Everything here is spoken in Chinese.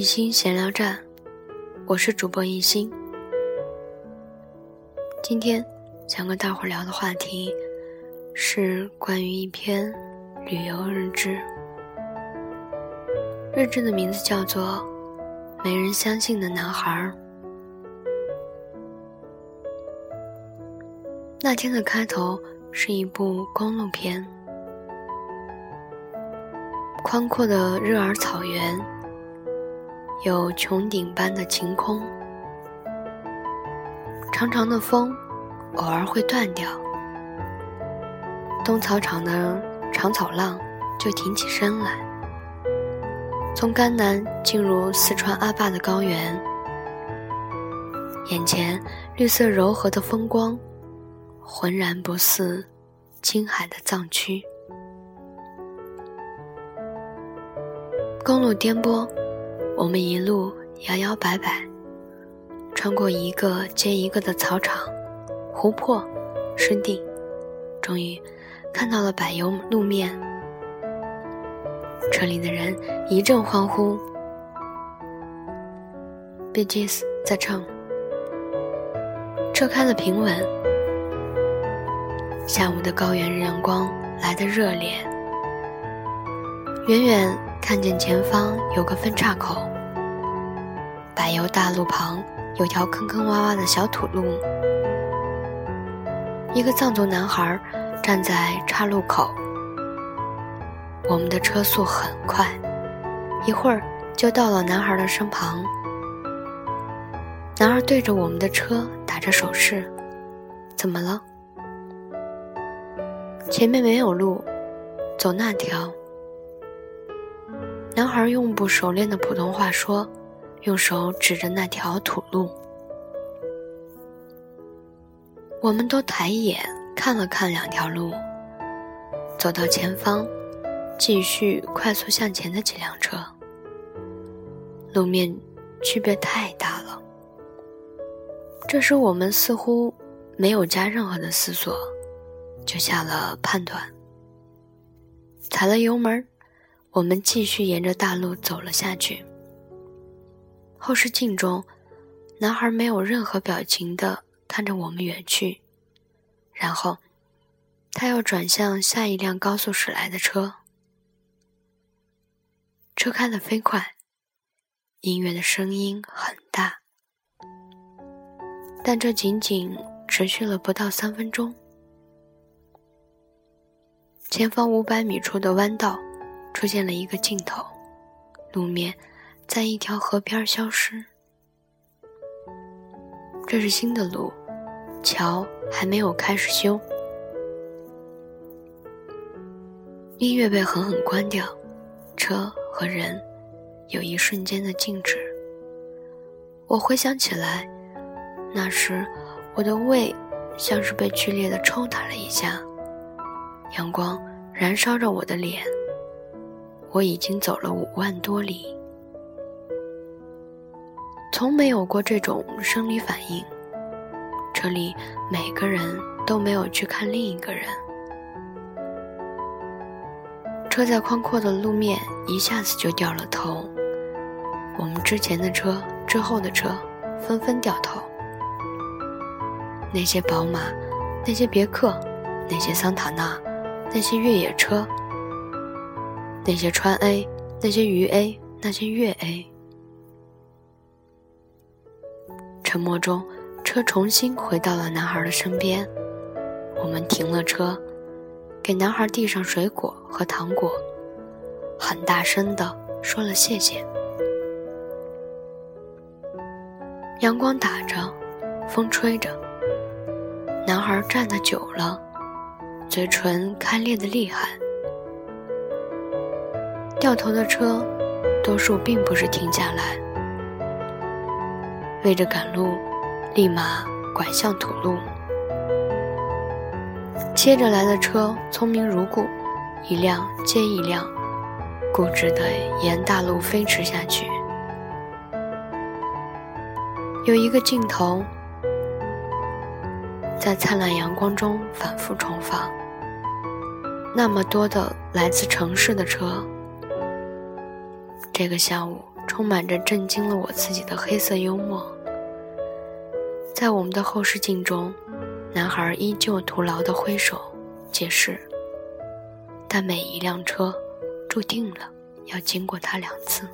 一心闲聊站，我是主播一心。今天想跟大伙聊的话题是关于一篇旅游日志。日志的名字叫做《没人相信的男孩》。那天的开头是一部公路片，宽阔的日尔草原，有穹顶般的晴空，长长的风偶尔会断掉，冬草场的长草浪就挺起身来，从甘南进入四川阿坝的高原，眼前绿色柔和的风光。浑然不似青海的藏区。公路颠簸，我们一路摇摇摆摆，穿过一个接一个的草场、湖泊、湿地，终于看到了柏油路面。车里的人一阵欢呼，B G S 在唱，车开得平稳。下午的高原日阳光来得热烈，远远看见前方有个分岔口，柏油大路旁有条坑坑洼洼的小土路，一个藏族男孩站在岔路口。我们的车速很快，一会儿就到了男孩的身旁。男孩对着我们的车打着手势：“怎么了？”前面没有路，走那条。男孩用不熟练的普通话说，用手指着那条土路。我们都抬眼看了看两条路，走到前方，继续快速向前的几辆车。路面区别太大了。这时我们似乎没有加任何的思索。就下了判断，踩了油门，我们继续沿着大路走了下去。后视镜中，男孩没有任何表情的看着我们远去，然后，他又转向下一辆高速驶来的车。车开得飞快，音乐的声音很大，但这仅仅持续了不到三分钟。前方五百米处的弯道，出现了一个镜头，路面在一条河边消失。这是新的路，桥还没有开始修。音乐被狠狠关掉，车和人有一瞬间的静止。我回想起来，那时我的胃像是被剧烈的抽打了一下。阳光燃烧着我的脸，我已经走了五万多里，从没有过这种生理反应。这里每个人都没有去看另一个人。车在宽阔的路面一下子就掉了头，我们之前的车、之后的车纷纷掉头。那些宝马，那些别克，那些桑塔纳。那些越野车，那些川 A，那些渝 A，那些粤 A。沉默中，车重新回到了男孩的身边。我们停了车，给男孩递上水果和糖果，很大声的说了谢谢。阳光打着，风吹着，男孩站得久了。嘴唇开裂的厉害，掉头的车，多数并不是停下来，为着赶路，立马拐向土路。接着来的车聪明如故，一辆接一辆，固执地沿大路飞驰下去。有一个镜头，在灿烂阳光中反复重放。那么多的来自城市的车，这个下午充满着震惊了我自己的黑色幽默。在我们的后视镜中，男孩依旧徒劳的挥手解释，但每一辆车注定了要经过他两次。